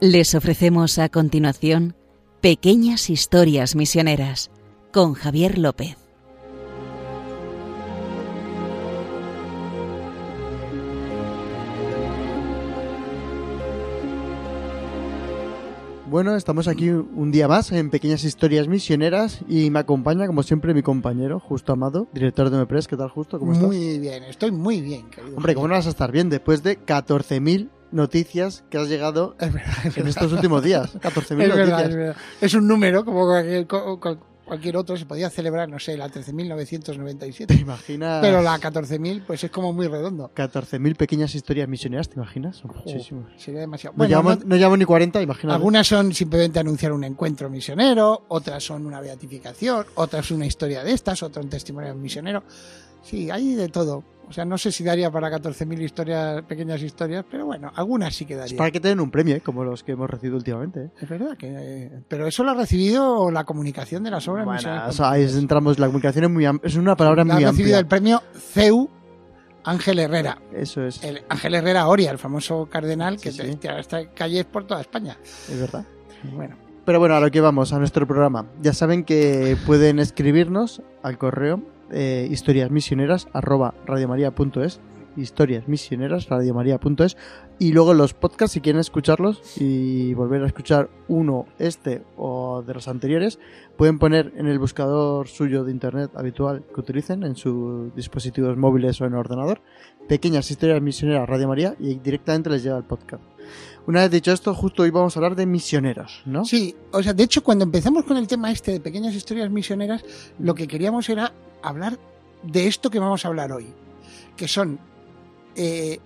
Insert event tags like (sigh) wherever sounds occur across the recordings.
Les ofrecemos a continuación Pequeñas Historias Misioneras con Javier López. Bueno, estamos aquí un día más en Pequeñas Historias Misioneras y me acompaña, como siempre, mi compañero, Justo Amado, director de MEPRES. ¿Qué tal, Justo? ¿Cómo estás? Muy bien, estoy muy bien, querido. Hombre, ¿cómo no vas a estar bien después de 14.000 noticias que has llegado (laughs) en estos últimos días? 14.000 (laughs) Es verdad, noticias. es verdad. Es un número, como cualquier, cualquier otro, se podía celebrar, no sé, la 13.997. ¿Te imaginas? Pero la 14.000, pues es como muy redondo. 14.000 pequeñas historias misioneras, ¿te imaginas? Son muchísimas. Sería demasiado. No, Bueno, llevamos, no- no llevamos ni 40, imagínate. algunas son simplemente anunciar un encuentro misionero, otras son una beatificación, otras una historia de estas, otro un testimonio misionero. Sí, hay de todo. O sea, no sé si daría para 14.000 historias, pequeñas historias, pero bueno, algunas sí que Es daría. para que te den un premio, ¿eh? como los que hemos recibido últimamente. ¿eh? Es verdad que. eh, pero eso lo ha recibido la comunicación de las obras Bueno, o sea, ahí entramos, la comunicación es muy es una palabra La muy ha recibido amplia. el premio CEU Ángel Herrera. Eso es, El Ángel Herrera Oria, el famoso cardenal que Sí, te- sí. te- está calles por toda España. es verdad. Bueno, Pero bueno, a lo que vamos, a nuestro programa. Ya saben que pueden escribirnos al correo eh, historiasmisioneras arroba radiomaria.es historiasmisioneras radiomaria.es y luego los podcasts si quieren escucharlos y volver a escuchar uno este o de los anteriores pueden poner en el buscador suyo de internet habitual que utilicen en sus dispositivos móviles o en ordenador pequeñas historias misioneras Radio María y directamente les llega el podcast una vez dicho esto justo hoy vamos a hablar de misioneros ¿no? sí, o sea, de hecho, cuando empezamos con el tema este de pequeñas historias misioneras, lo que queríamos era hablar de esto que vamos a hablar hoy, que son eh,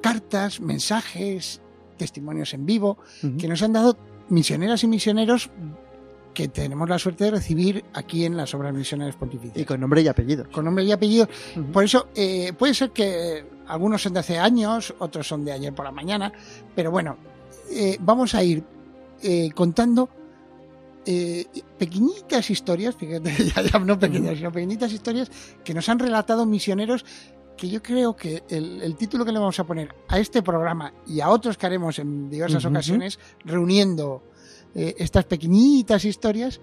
cartas, mensajes, testimonios en vivo, que nos han dado misioneras y misioneros que tenemos la suerte de recibir aquí en las obras misioneras pontificias. Y con nombre y apellido. con nombre y apellido. Por eso eh, puede ser que algunos son de hace años, otros son de ayer por la mañana, pero bueno, eh, vamos a ir eh, contando eh, pequeñitas historias, fíjate, (laughs) ya, ya no pequeñas, sino pequeñitas historias que nos han relatado misioneros que yo creo que el, el título que le vamos a poner a este programa y a otros que haremos en diversas ocasiones, reuniendo eh, estas pequeñitas historias,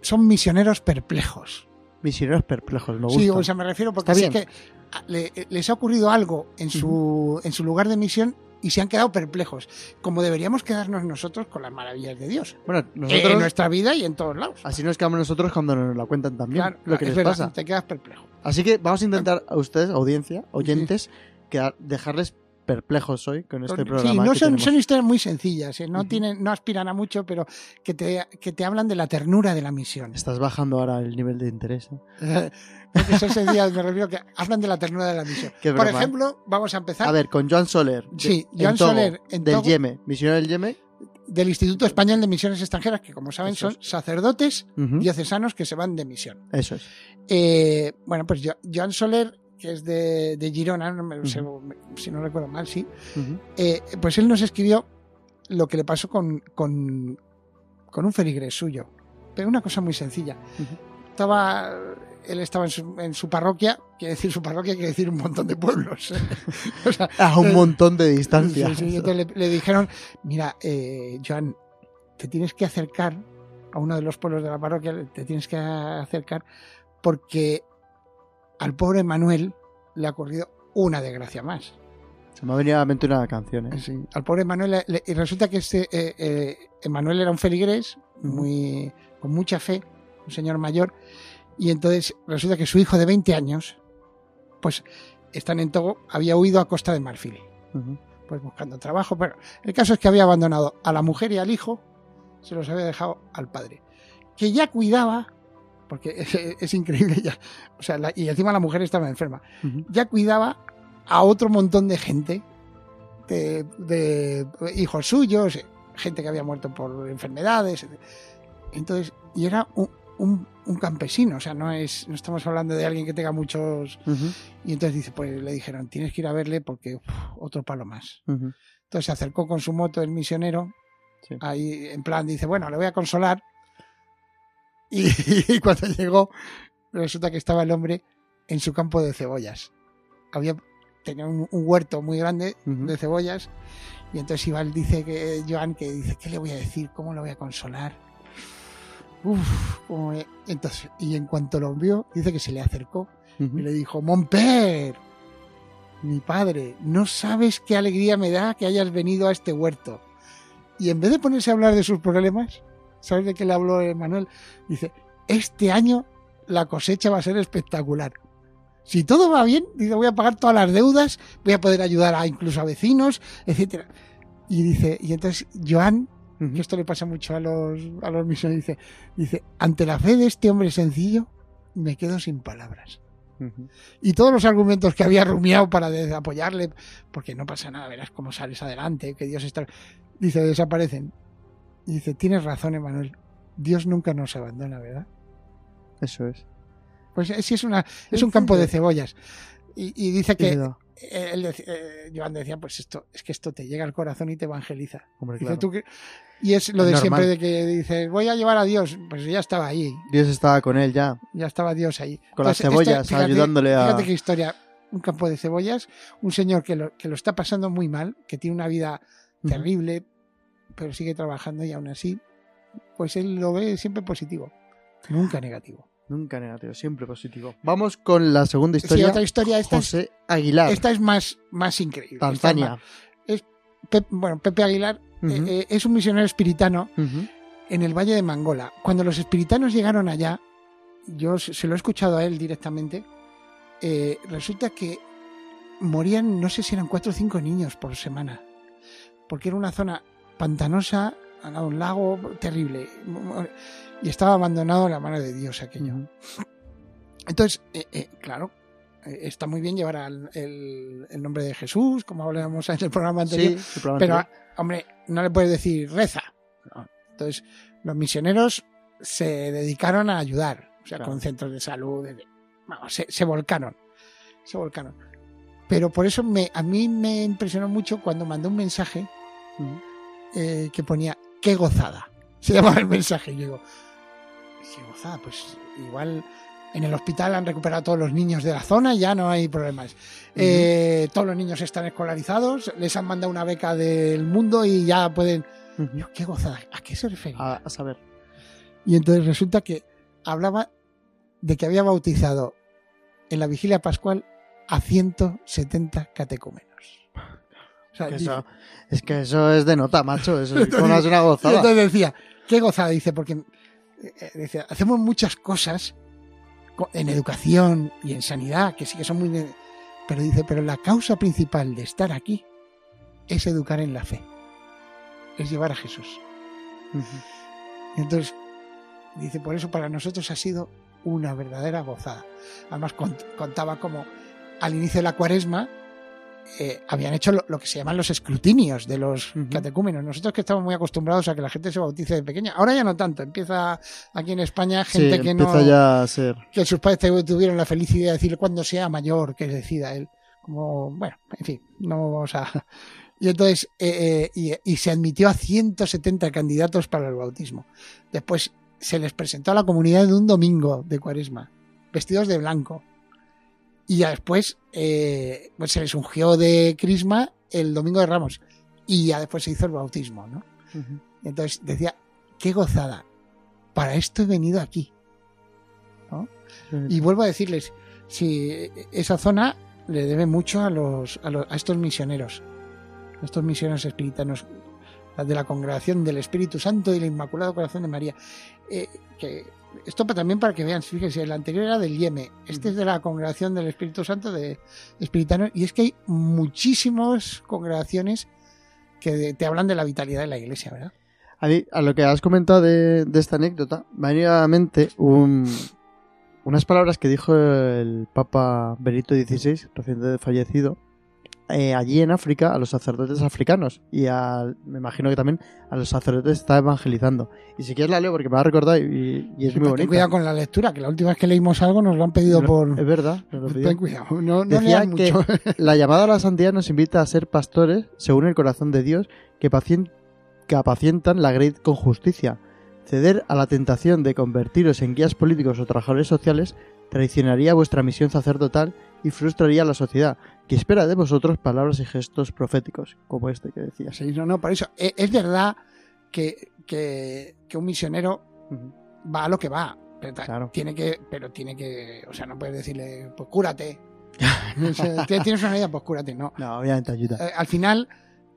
son misioneros perplejos. Misioneros perplejos, me gusta. Sí, o sea, me refiero porque sí que a- le- les ha ocurrido algo en su, en su lugar de misión y se han quedado perplejos, como deberíamos quedarnos nosotros con las maravillas de Dios. bueno, Eh, nosotros, en nuestra vida y en todos lados. así nos quedamos nosotros cuando nos la cuentan también, Claro, lo que es les verdad, pasa. te quedas perplejo. Así que vamos a intentar a ustedes, audiencia, oyentes, quedar- dejarles perplejos hoy con este sí, programa. no que son, historias muy sencillas, ¿eh? no, tienen, no aspiran a mucho, pero que te, que te hablan de la ternura de la misión. Estás bajando ahora el nivel de interés. ¿eh? (laughs) No, son sencillas, me refiero que hablan de la ternura de la misión. Qué Por broma, ejemplo, vamos a empezar A ver, con Joan Soler. de- Sí, en Joan Togo, Soler en del. Yeme, misionero del Yeme. del Instituto Español de Misiones Extranjeras, que como saben son sacerdotes diocesanos que se van de misión. Eso es. Eh, bueno, pues Jo- Joan Soler, que es de, de Girona, no me- se- si no recuerdo mal, sí, eh, pues él nos escribió lo que le pasó con, con, con un feligres suyo. Pero una cosa muy sencilla. Estaba, él estaba en su, en su parroquia, quiere decir su parroquia, quiere decir un montón de pueblos. (laughs) o sea, A un eh, montón de distancia. Sí, sí, entonces le, le dijeron, mira, eh, Joan, te tienes que acercar a uno de los pueblos de la parroquia, te tienes que acercar porque al pobre Manuel le ha ocurrido una desgracia más. Se me ha venido a la mente una canción. ¿eh? Sí, al pobre Manuel, le- y resulta que este eh, eh, Manuel era un feligrés muy, con mucha fe, un señor mayor, y entonces resulta que su hijo de 20 años, pues están en Togo, había huido a Costa de Marfil. Ujú. pues buscando trabajo. Pero el caso es que había abandonado a la mujer y al hijo, se los había dejado al padre, que ya cuidaba, porque es, (laughs) es increíble ya, o sea, la- y encima la mujer estaba enferma, Ujú. ya cuidaba a otro montón de gente, de, de hijos suyos, gente que había muerto por enfermedades. Entonces, y era un, un- un campesino, o sea, no es, no estamos hablando de alguien que tenga muchos. Ujú. Y entonces dice, pues le dijeron, tienes que ir a verle porque uf, otro palo más. Ujú. Entonces se acercó con su moto el misionero, Sí. ahí en plan dice, bueno, le voy a consolar. Y, (laughs) y cuando llegó, resulta que estaba el hombre en su campo de cebollas. Había tenía un, un huerto muy grande de cebollas. Y entonces Iván dice que, Joan, que dice, ¿qué le voy a decir? ¿Cómo lo voy a consolar? Uf, me- entonces, y en cuanto lo vio, dice que se le acercó y le dijo, Monper, mi padre, no sabes qué alegría me da que hayas venido a este huerto. Y en vez de ponerse a hablar de sus problemas, ¿sabes de qué le habló Manuel? Dice, este año la cosecha va a ser espectacular. Si todo va bien, dice, voy a pagar todas las deudas, voy a poder ayudar a incluso a vecinos, etcétera. Y dice, y entonces Joan, Ujú. que esto le pasa mucho a los, a los misioneros, dice, dice, ante la fe de este hombre sencillo, me quedo sin palabras y todos los argumentos que había rumiado para apoyarle, porque no pasa nada, verás cómo sales adelante, que Dios está. Dice, desaparecen. Y dice, tienes razón, Emanuel. Dios nunca nos abandona, ¿verdad? Eso es. Pues eh, sí es una, es un campo de cebollas. Y, y dice que eh, él eh, Joan decía, pues esto, es que esto te llega al corazón y te evangeliza. Hombre, Dice, claro. Y es lo Es de normal. siempre de que dices, voy a llevar a Dios. Pues ya estaba ahí, Dios estaba con él ya, ya estaba Dios ahí. con las cebollas, fíjate- ayudándole a... Fíjate qué historia. Un campo de cebollas, un señor que lo, que lo está pasando muy mal, que tiene una vida terrible, pero sigue trabajando y aún así, pues él lo ve siempre positivo, nunca negativo. Nunca negativo, siempre positivo. Vamos con la segunda Sí, historia. otra historia, esta es, José Aguilar, esta es más, más increíble. Es Tanzania. Pep- bueno, Pepe Aguilar eh, eh, es un misionero espiritano en el Valle de Mangola. Cuando los espiritanos llegaron allá, yo se se lo he escuchado a él directamente, eh, resulta que morían, no sé si eran cuatro o cinco niños por semana, porque era una zona pantanosa, al lado de un lago terrible, y estaba abandonado en la mano de Dios aquello. Entonces, eh, eh, claro, eh, está muy bien llevar al- el, el nombre de Jesús, como hablábamos en el programa anterior, Sí, pero, hombre, no le puedes decir reza. No. Entonces, los misioneros se dedicaron a ayudar, o sea, Claro. con centros de salud, de- vamos, se, se volcaron, se volcaron. Pero por eso me, a mí me impresionó mucho cuando mandó un mensaje. Eh, que ponía, qué gozada. Se (laughs) llamaba el mensaje. Y yo digo, qué gozada, pues igual en el hospital han recuperado a todos los niños de la zona, ya no hay problemas. Eh, todos los niños están escolarizados, les han mandado una beca del mundo y ya pueden... Qué gozada, ¿a qué se refería? a, a saber. Y entonces resulta que hablaba de que había bautizado en la vigilia pascual a 170 catecúmenos. O sea, Que dice- eso- es que eso es de nota, macho. Eso (laughs) es una gozada. entonces decía, qué gozada, dice, porque eh, decía, hacemos muchas cosas co- en educación y en sanidad, que sí que son muy... Pero dice, pero la causa principal de estar aquí es educar en la fe, es llevar a Jesús. Y entonces, dice, por eso para nosotros ha sido una verdadera gozada. Además, cont- contaba como al inicio de la cuaresma eh, habían hecho lo, lo que se llaman los escrutinios de los catecúmenos. Nosotros que estamos muy acostumbrados a que la gente se bautice de pequeña. Ahora ya no tanto. Empieza aquí en España Sí, gente que empieza no ya a ser. que sus padres tu- tuvieron la felicidad de decirle cuando sea mayor que decida él. Como, bueno, en fin, no vamos a... (laughs) Y entonces, eh, eh, y, y se admitió a 170 candidatos para el bautismo. Después se les presentó a la comunidad de un domingo de cuaresma, vestidos de blanco. Y ya después eh, pues se les ungió de crisma el domingo de Ramos. Y ya después se hizo el bautismo, ¿no? Entonces decía, qué gozada, para esto he venido aquí. Y vuelvo a decirles, si esa zona le debe mucho a los, a, los- a estos misioneros, a estos misioneros espiritanos de la congregación del Espíritu Santo y el Inmaculado Corazón de María. Eh, que esto también para que vean, fíjense, el anterior era del Yeme, este es de la congregación del Espíritu Santo de Espiritanos, y es que hay muchísimas congregaciones que te hablan de la vitalidad de la iglesia, ¿verdad? A, mí, a lo que has comentado de, de esta anécdota, me ha venido a la mente un- unas palabras que dijo el Papa Benito XVI, recientemente fallecido, eh, allí en África a los sacerdotes africanos y al- me imagino que también a los sacerdotes está evangelizando. Y si quieres la leo porque me ha recordado y, y es Sí, muy bonita. cuidado con la lectura, que la última vez que leímos algo nos lo han pedido No, por... Es verdad, nos lo pidió. Ten cuidado, no, no que mucho. (laughs) la llamada a la santidad nos invita a ser pastores según el corazón de Dios que, pacien- que apacientan la grey con justicia. Ceder a la tentación de convertiros en guías políticos o trabajadores sociales traicionaría vuestra misión sacerdotal y frustraría a la sociedad, que espera de vosotros palabras y gestos proféticos, como este que decías. Sí, no, no, por eso. e- Es verdad que, que, que un misionero va a lo que va. Pero, Claro. tiene que, pero tiene que, o sea, no puedes decirle, pues cúrate. (laughs) O sea, "Tienes- Tienes una idea, pues cúrate. No. No, obviamente ayuda. Eh, al final,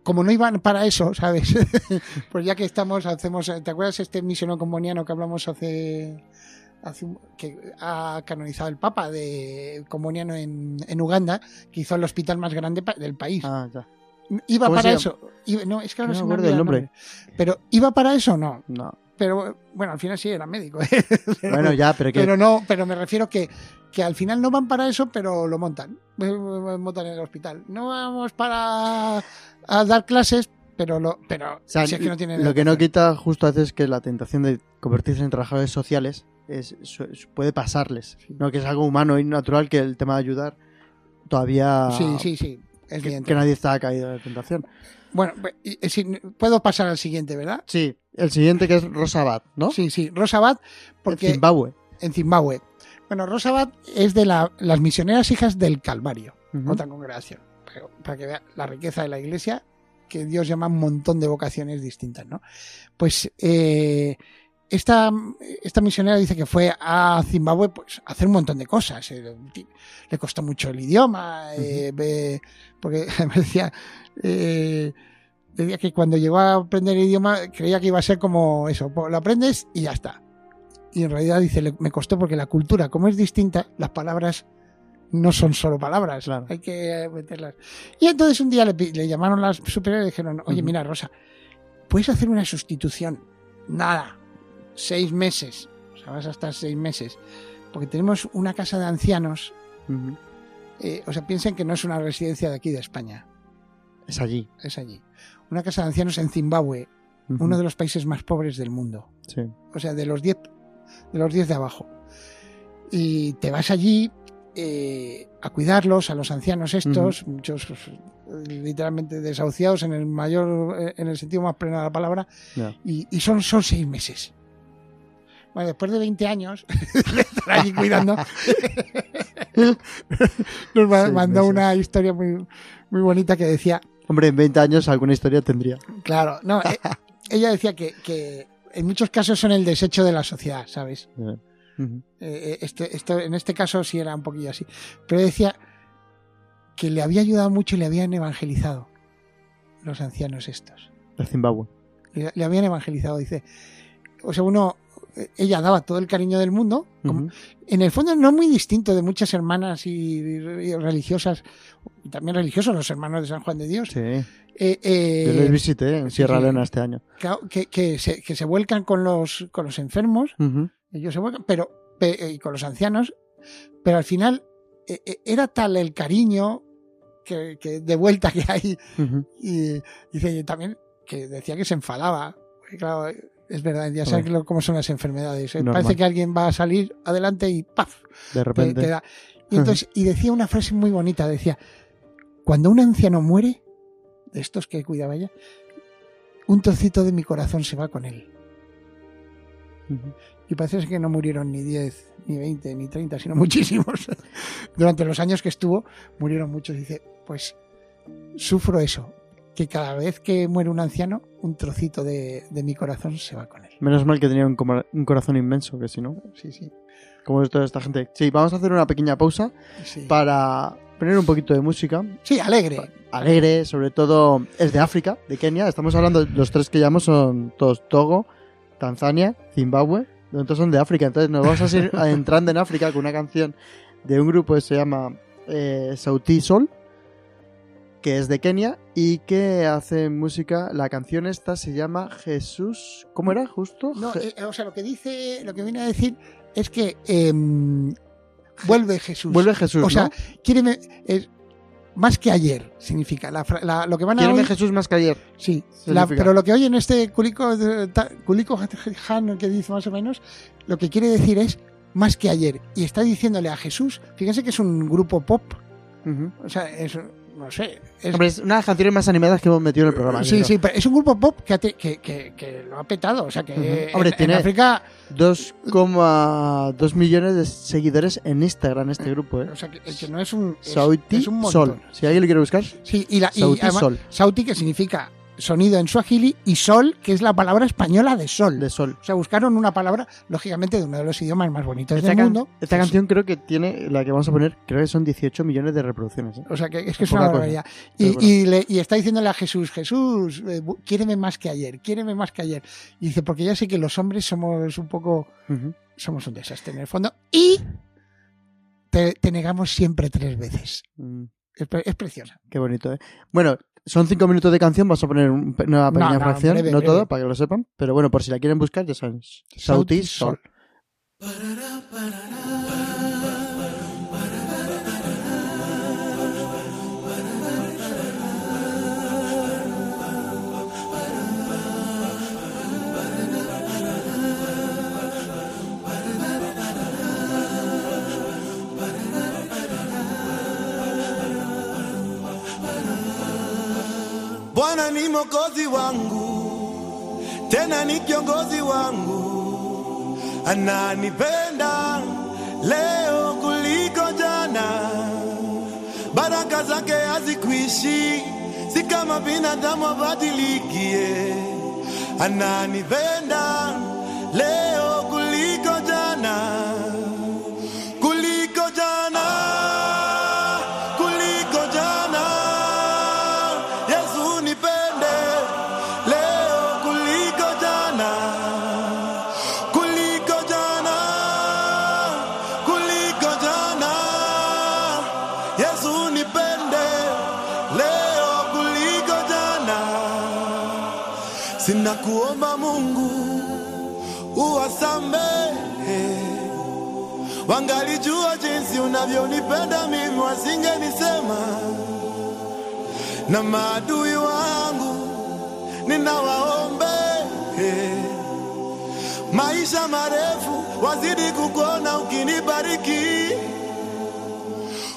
como no iban para eso, ¿sabes? (laughs) pues ya que estamos, hacemos, ¿te acuerdas este misionero comboniano que hablamos hace, hace un- que ha canonizado el Papa de comboniano en, en Uganda, que hizo el hospital más grande pa- del país? Ah, ya. ¿Iba ¿Cómo para eso? Iba- no, es que ahora No se me olvida el nombre. nombre. Pero ¿iba para eso? No. No. Pero bueno, al final sí era médico. ¿eh? Pero- (laughs) Bueno, ya, pero que. pero no, pero me refiero que, que al final no van para eso, pero lo montan. Montan en el hospital. No vamos para a dar clases, pero lo, pero o sea, si es que no tienen lo que no quita justo a veces que la tentación de convertirse en trabajadores sociales es, puede pasarles. Sí. ¿no? Que es algo humano y natural que el tema de ayudar todavía. Sí, sí, sí. Es Que, que nadie está caído de tentación. Bueno, pues, puedo pasar al siguiente, ¿verdad? Sí, el siguiente que es Rosabat, ¿no? Sí, sí. Rosabat, porque En Zimbabue. en Zimbabue. Bueno, Rosabat es de la- las misioneras hijas del Calvario. Ujú. otra congregación. Para que vea la riqueza de la iglesia, que Dios llama un montón de vocaciones distintas, ¿no? Pues eh, esta, esta misionera dice que fue a Zimbabue pues, a hacer un montón de cosas. Eh, le costó mucho el idioma, eh, porque (laughs) me decía, eh, decía que cuando llegó a aprender el idioma creía que iba a ser como eso, pues, lo aprendes y ya está. Y en realidad dice, "Le- me costó porque la cultura, como es distinta, las palabras no son solo palabras, Claro. hay que meterlas. Y entonces un día le, llamaron las superiores y dijeron, oye, mira, Rosa, ¿puedes hacer una sustitución? Nada, seis meses, o sea, vas a estar seis meses, porque tenemos una casa de ancianos, eh, o sea, piensen que no es una residencia de aquí de España, Es allí. es allí. Una casa de ancianos en Zimbabue, uno de los países más pobres del mundo. Sí. o sea, de los 10 de los 10 de abajo. Y te vas allí eh, a cuidarlos, a los ancianos estos, muchos pues, literalmente desahuciados en el mayor, eh, en el sentido más pleno de la palabra, y, y son, son seis meses. Bueno, después de 20 años de (laughs) estar allí cuidando, (laughs) nos mandó una historia muy, muy bonita que decía, Hombre, en 20 años alguna historia tendría. claro, no, eh, (laughs) ella decía que, que en muchos casos son el desecho de la sociedad, ¿sabes? Ujú. Eh, este, esto, en este caso sí era un poquillo así. Pero decía que le había ayudado mucho y le habían evangelizado los ancianos estos. De Zimbabue. Le, le habían evangelizado, dice. O sea, uno, eh, ella daba todo el cariño del mundo. En el fondo no muy distinto de muchas hermanas y, y religiosas, y también religiosos, los hermanos de San Juan de Dios. Sí. Eh, eh, Yo les visité en Sierra sí. Leona este año. que, que- se, que se vuelcan con los, con los enfermos ellos se vuelcan, pero pe- y con los ancianos, pero al final eh, eh, era tal el cariño que, que de vuelta que hay y dice y también que decía que se enfadaba, porque claro, es verdad, ya sabes cómo son las enfermedades, ¿eh? Parece que alguien va a salir adelante y ¡paf! De te, repente. te da. Y entonces y decía una frase muy bonita, decía cuando un anciano muere de estos que cuidaba ella, un trocito de mi corazón se va con él. Y parece que no murieron ni 10, ni 20, ni 30, sino (laughs) muchísimos. Durante los años que estuvo, murieron muchos. Dice, pues sufro eso, que cada vez que muere un anciano, un trocito de, de mi corazón se va con él. Menos mal que tenía un, un corazón inmenso, que si no, Sí, sí. como es toda esta gente. Sí, vamos a hacer una pequeña pausa Sí, para poner un poquito de música. Sí, alegre. Alegre, sobre todo es de África, de Kenia. Estamos hablando, los tres que llamamos son todos Togo, Tanzania, Zimbabue. Entonces son de África. Entonces nos vamos a ir (laughs) entrando en África con una canción de un grupo que se llama eh, Sauti Sol, que es de Kenia y que hace música. La canción esta se llama Jesús. ¿Cómo era? Justo. No, Je- eh, o sea, lo que dice, lo que viene a decir es que em, vuelve Jesús. Vuelve Jesús. o sea, quiere es más que ayer significa la, la- lo que van a Quiéreme oír- Jesús más que ayer. Sí, la- pero lo que oyen este Culico, Culico Han que dice más o menos, lo que quiere decir es más que ayer. Y está diciéndole a Jesús, fíjense que es un grupo pop, o sea, es no sé. Es, Hombre, es una de las canciones más animadas que hemos metido en el programa. sí, creo. sí, pero es un grupo pop que, te- que, que- que lo ha petado. O sea, que Ujú. en- Hombre, en, tiene- África. 2,2 millones de seguidores en Instagram este grupo, ¿eh? O sea, que, que no es un. es- Sauti es un. Sol. Si alguien lo quiere buscar, Sí, y, la, y Sauti además, Sol. Sauti, que significa sonido en suajili, y sol, que es la palabra española de sol. de Sol. O sea, buscaron una palabra, lógicamente, de uno de los idiomas más bonitos Esta, del mundo. esta Pues, canción creo que tiene, la que vamos a poner, creo que son 18 millones de reproducciones. ¿eh? O sea, que es que es una barbaridad. Y, bueno. y, le- y está diciéndole a Jesús, Jesús, eh, quiéreme más que ayer, quiéreme más que ayer. Y dice, porque ya sé que los hombres somos un poco, somos un desastre en el fondo. Y te, te negamos siempre tres veces. Mm, Es, pre- es preciosa. qué bonito, ¿eh? Bueno, son 5 minutos de canción, vamos a poner un- una pequeña no, fracción, breve, no breve. todo, para que lo sepan. Pero bueno, por si la quieren buscar, ya saben. Sauti Sol. Bwana ni mokozi wangu, tena ni kiongozi wangu, ananipenda leo kuliko jana. Baraka zake hazikuishi, si kama binadamu abadilikie. Ananipenda leo kuomba Mungu uwasamehe, wangalijua jinsi unavyonipenda mimi, wasingenisema. Na maadui wangu ninawaombe maisha marefu, wazidi kukuona ukinibariki.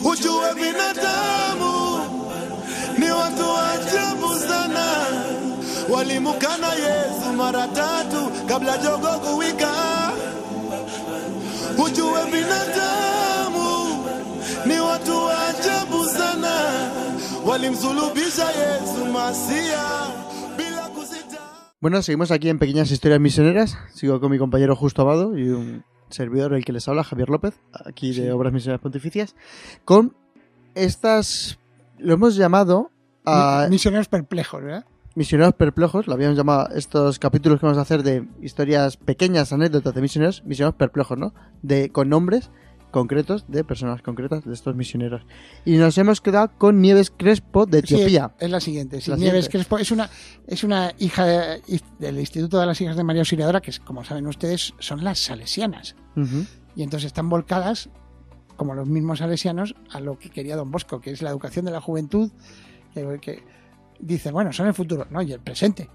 Ujue binadamu ni watu wa ajabu sana, walimukana Yesu mara tatu kabla jogo kuwika. Ujue binadamu ni watu wa ajabu sana, walimsulubisha Yesu Masia bila kusita. Bueno, seguimos aquí en Pequeñas Historias Misioneras. Sigo con mi compañero Justo Abado y un servidor, el que les habla, Javier López, aquí de Obras Misioneras Pontificias, con estas, lo hemos llamado a Misioneros perplejos, ¿verdad? Misioneros Perplejos, lo habíamos llamado estos capítulos que vamos a hacer de historias pequeñas, anécdotas de misioneros, misioneros perplejos, ¿no? De, con nombres concretos de personas concretas de estos misioneros. Y nos hemos quedado con Nieves Crespo de Sí, Etiopía. es la siguiente. sí, La Nieves siguiente. Crespo es una, es una hija de- del Instituto de las Hijas de María Auxiliadora, que como saben ustedes, son las salesianas. Y entonces están volcadas, como los mismos salesianos, a lo que quería Don Bosco, que es la educación de la juventud, que, que dice, bueno, son el futuro, no, y el presente.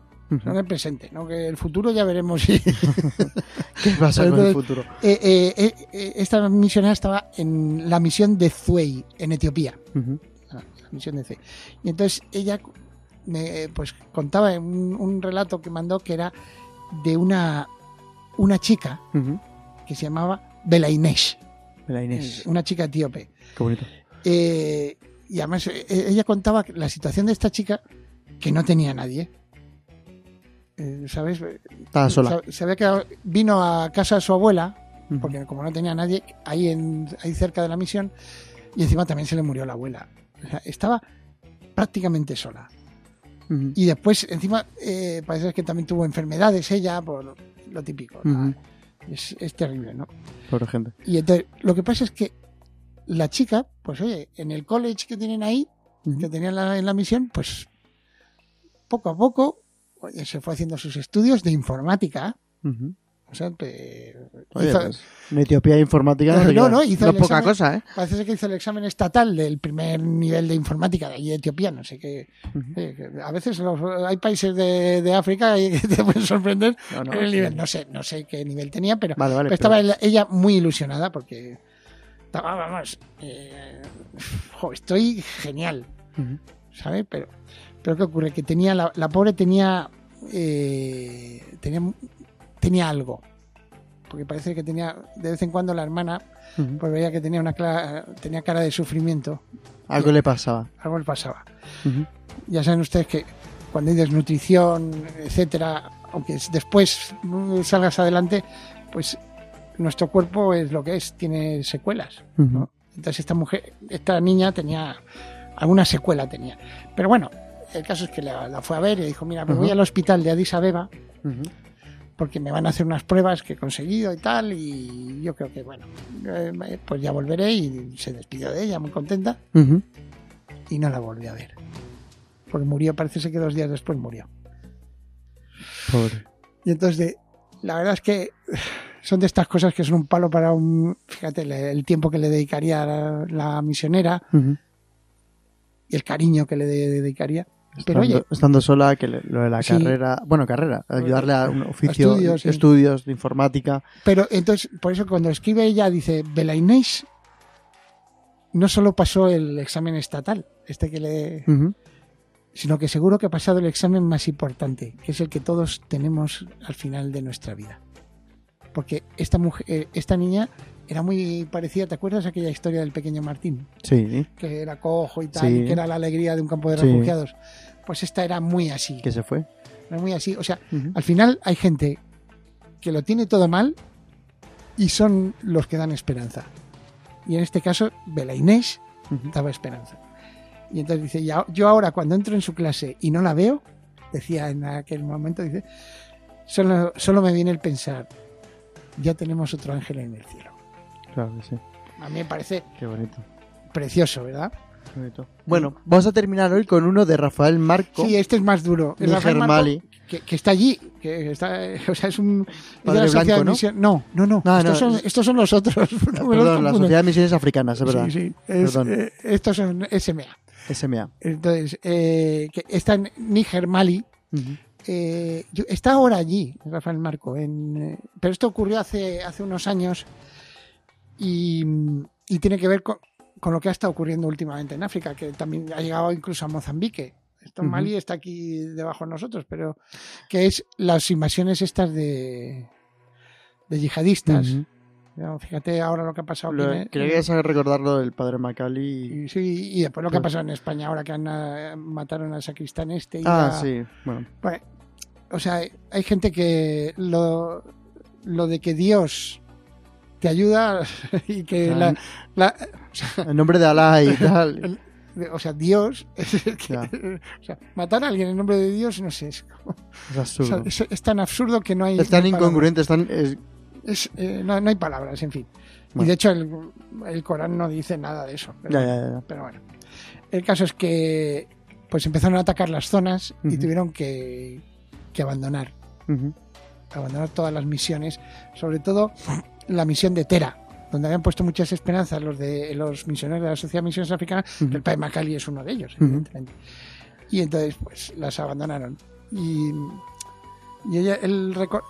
Son el presente, ¿no? Que el futuro ya veremos si... (laughs) ¿Qué pasa con el Entonces, futuro? Eh, eh, eh, esta misionera estaba en la misión de Zuei, en Etiopía. La la misión de Zuei. Y entonces ella me pues contaba un, un relato que mandó que era de una, una chica que se llamaba Belainesh, La Inés. una chica etíope. Qué bonito. Eh, y además eh, ella contaba la situación de esta chica que no tenía nadie. Eh, ¿Sabes? Estaba sola. Se, había quedado, vino a casa de su abuela, porque como no tenía nadie, ahí, en, ahí cerca de la misión, y encima también se le murió la abuela. O sea, estaba prácticamente sola. Y después, encima, eh, parece que también tuvo enfermedades ella, por lo típico. ¿no? Ujú. es, es terrible, ¿no? Pobre gente. Y entonces, lo que pasa es que la chica, pues oye, en el college que tienen ahí, que tenían la- en la misión, pues poco a poco oye, se fue haciendo sus estudios de informática. O sea, Oye, hizo- pues, en Etiopía informática no, No, hizo no poca examen. cosa, ¿eh? parece ser que hizo el examen estatal del primer nivel de informática de allí de Etiopía, no sé qué. Que a veces los- hay países de, de África que te pueden sorprender No, el nivel. sí. No sé, no sé qué nivel tenía, pero Vale, vale. Pero pero- estaba ella- ella muy ilusionada porque vamos, eh, jo, estoy genial. Ujú. ¿sabe? Pero, pero ¿qué ocurre? Que tenía, la, la pobre tenía, eh, tenía, tenía algo. Porque parece que tenía, de vez en cuando la hermana, pues veía que tenía una clara- tenía cara de sufrimiento. Algo le pasaba. Algo le pasaba. Ya saben ustedes que cuando hay desnutrición, etcétera, aunque es- después mm, salgas adelante, pues nuestro cuerpo es lo que es, tiene secuelas. Entonces esta mujer, esta niña tenía alguna secuela tenía. Pero bueno, el caso es que la, la fue a ver y dijo, mira, me voy al hospital de Addis Abeba porque me van a hacer unas pruebas que he conseguido y tal y yo creo que bueno, eh, pues ya volveré y se despidió de ella muy contenta y no la volví a ver. Porque murió, parece ser que dos días después murió. Pobre. Y entonces, la verdad es que son de estas cosas que son un palo para un. Fíjate, le- el tiempo que le dedicaría la, la misionera y el cariño que le de- dedicaría. Pero estando, oye, estando sola, que le- lo de la Sí. carrera, bueno, carrera, ayudarle a un oficio, Estudios, estudios, de informática. pero entonces, por eso cuando escribe ella, dice: Belainés no solo pasó el examen estatal, este que le. Sino que seguro que ha pasado el examen más importante, que es el que todos tenemos al final de nuestra vida. Porque esta mujer, eh, esta niña era muy parecida, ¿te acuerdas aquella historia del pequeño Martín? Sí, Que era cojo y tal, Sí. y que era la alegría de un campo de Sí. refugiados. Pues esta era muy así. que se fue. Era muy así. O sea, al final hay gente que lo tiene todo mal y son los que dan esperanza. Y en este caso, Bela Inés daba esperanza. Y entonces dice, ya, yo ahora cuando entro en su clase y no la veo, decía en aquel momento, dice, solo, solo me viene el pensar, ya tenemos otro ángel en el cielo. Claro que sí. A mí me parece Qué bonito. precioso, ¿verdad? qué bonito. Bueno, vamos a terminar hoy con uno de Rafael Marco. Sí, este es más duro. Níger Rafael Marco, Mali. que, que está allí, que está, o sea, es un... es de Padre la Sociedad blanco, de ¿no? Misión- No, no, no. Ah, estos, no, son, es- estos son los otros. (laughs) no Perdón, la. Sociedad de Misiones Africanas, es verdad. Sí, sí. es, Perdón. eh, estos son SMA. SMA. Entonces, eh, que está en Níger Mali. Ujú. Eh, yo- está ahora allí, Rafael Marco. En, eh, pero esto ocurrió hace, hace unos años y, y tiene que ver con, con lo que ha estado ocurriendo últimamente en África, que también ha llegado incluso a Mozambique. Esto en. Mali está aquí debajo de nosotros, pero que es las invasiones estas de, de yihadistas. Fíjate ahora lo que ha pasado. Lo- aquí en- Quería saber recordar lo del padre Macali. y, sí, y después lo que ha Pues- pasado en España ahora que han, eh, mataron al sacristán este. Y Ah, a- sí. Bueno, Bueno, o sea, hay gente que lo, lo de que Dios te ayuda (laughs) y que la, la- o, sea, en nombre de Alá y (laughs) tal. o sea, Dios (laughs) es el que- o sea, matar a alguien en nombre de Dios no sé es, como- Es o sea, absurdo. es, es tan absurdo que no hay Es tan incongruente, es tan. es-. Es, eh, no, no hay palabras en fin. Y de hecho el, el Corán no dice nada de eso pero, Ya, ya, ya. pero bueno. El caso es que pues empezaron a atacar las zonas y tuvieron que, que abandonar. Abandonar todas las misiones, sobre todo la misión de Tera, donde habían puesto muchas esperanzas los de los misioneros de la Sociedad de Misiones Africanas, el Pai Macali es uno de ellos, evidentemente. Y entonces, pues, las abandonaron. Y, y ella, reco-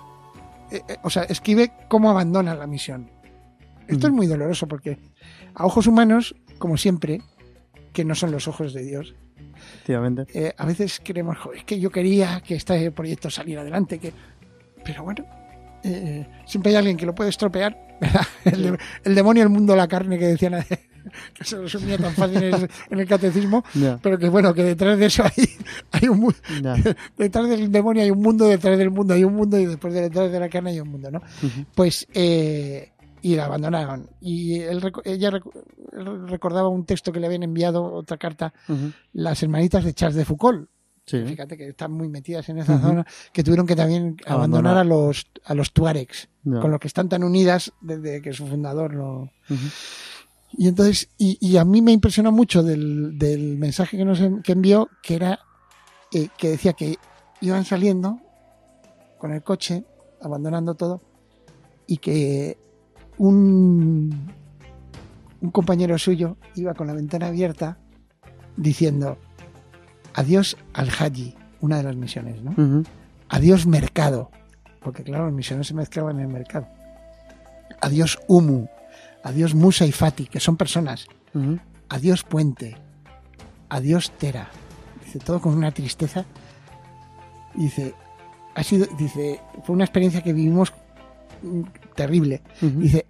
eh, eh, o sea, escribe cómo abandona la misión. Esto es muy doloroso porque a ojos humanos, como siempre, que no son los ojos de Dios, Efectivamente. eh, a veces queremos, "Jo, es que yo quería que este proyecto saliera adelante, que... pero bueno, eh, siempre hay alguien que lo puede estropear. (laughs) ¿verdad? El, de- el demonio, el mundo, la carne que decían, que se resumía tan fácil en el, catecismo, pero que bueno, que detrás de eso hay, hay un ya. detrás del demonio hay un mundo, detrás del mundo hay un mundo y después de detrás de la carne hay un mundo, ¿no? Pues eh, y la abandonaron y él, ella recordaba un texto que le habían enviado, otra carta, las hermanitas de Charles de Foucault, Sí. fíjate que están muy metidas en esa zona, que tuvieron que también abandonar, Abandonar. a los a los tuaregs, con los que están tan unidas desde que su fundador lo... Y entonces, y, y a mí me impresionó mucho del, del mensaje que nos en- que envió, que era eh, que decía que iban saliendo con el coche, abandonando todo, y que un, un compañero suyo iba con la ventana abierta diciendo adiós al Haji, una de las misiones, ¿no? Adiós mercado, porque claro, las misiones se mezclaban en el mercado. Adiós Humu, adiós Musa y Fati, que son personas. Adiós puente. adiós Tera. Dice, todo con una tristeza. Dice, ha sido, dice, fue una experiencia que vivimos mm, terrible. Dice,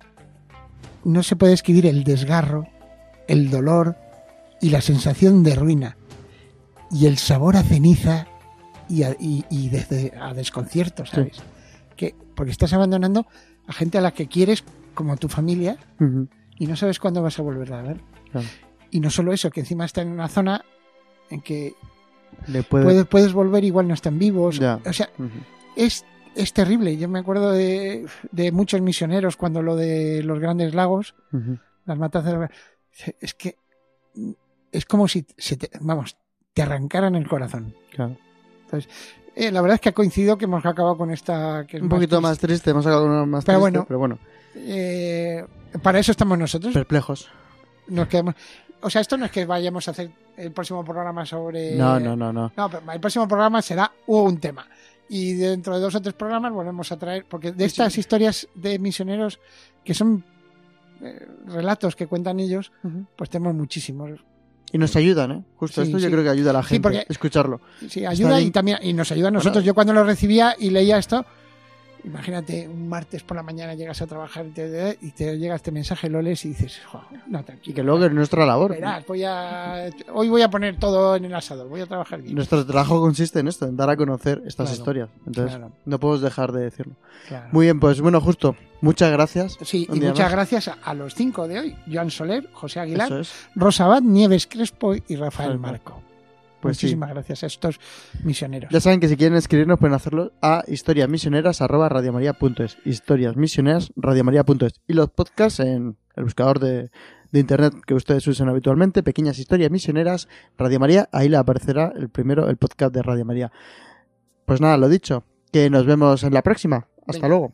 no se puede escribir el desgarro, el dolor y la sensación de ruina. Y el sabor a ceniza y a, y- y desde a desconcierto, ¿sabes? Que, porque estás abandonando a gente a la que quieres como tu familia y no sabes cuándo vas a volverla a ver. Claro. Y no solo eso, que encima está en una zona en que Le puede- puedes, puedes volver, igual no están vivos. Ya. O sea, es, es terrible. Yo me acuerdo de, de muchos misioneros cuando lo de los grandes lagos, Ujú. las matanzas. Es que es como si se te, vamos, te arrancaran el corazón. Claro. Eh, la verdad es que ha coincidido que hemos acabado con esta. Que es Un poquito triste. más triste, hemos sacado uno más Pero triste, bueno. pero bueno, Eh, para eso estamos nosotros. perplejos. Nos quedamos. O sea, esto no es que vayamos a hacer el próximo programa sobre. No, no, no, no. No, pero el próximo programa será un tema. Y dentro de dos o tres programas volvemos a traer, porque de estas historias de misioneros, que son eh, relatos que cuentan ellos, pues tenemos muchísimos. Y nos ayudan, ¿eh? Justo Sí, esto yo sí. creo que ayuda a la Sí, gente porque- escucharlo. Sí, ayuda y también y nos ayuda a nosotros. Bueno. Yo cuando lo recibía y leía esto, imagínate, un martes por la mañana llegas a trabajar y te, y te llega este mensaje, lo lees y dices, "Jo, no, Y tranquilo. que luego es nuestra labor. Verás, voy a, hoy voy a poner todo en el asador, voy a trabajar bien. Nuestro trabajo consiste en esto, en dar a conocer estas Claro, historias. Entonces, claro. no podemos dejar de decirlo. Claro. Muy bien, pues bueno, justo. Muchas gracias. Sí, y muchas más. gracias a, los cinco de hoy: Joan Soler, José Aguilar, es. Rosa Abad, Nieves Crespo y Rafael Marco. Pues sí. Muchísimas gracias a estos misioneros. Ya saben que si quieren escribirnos pueden hacerlo a historiasmisioneras.radiomaria.es historiasmisioneras.radiomaria.es y los podcasts en el buscador de, de internet que ustedes usan habitualmente, Pequeñas Historias Misioneras, Radio María, ahí le aparecerá el primero, el podcast de Radio María. Pues nada, lo dicho, que nos vemos en la próxima. Hasta Venga. luego.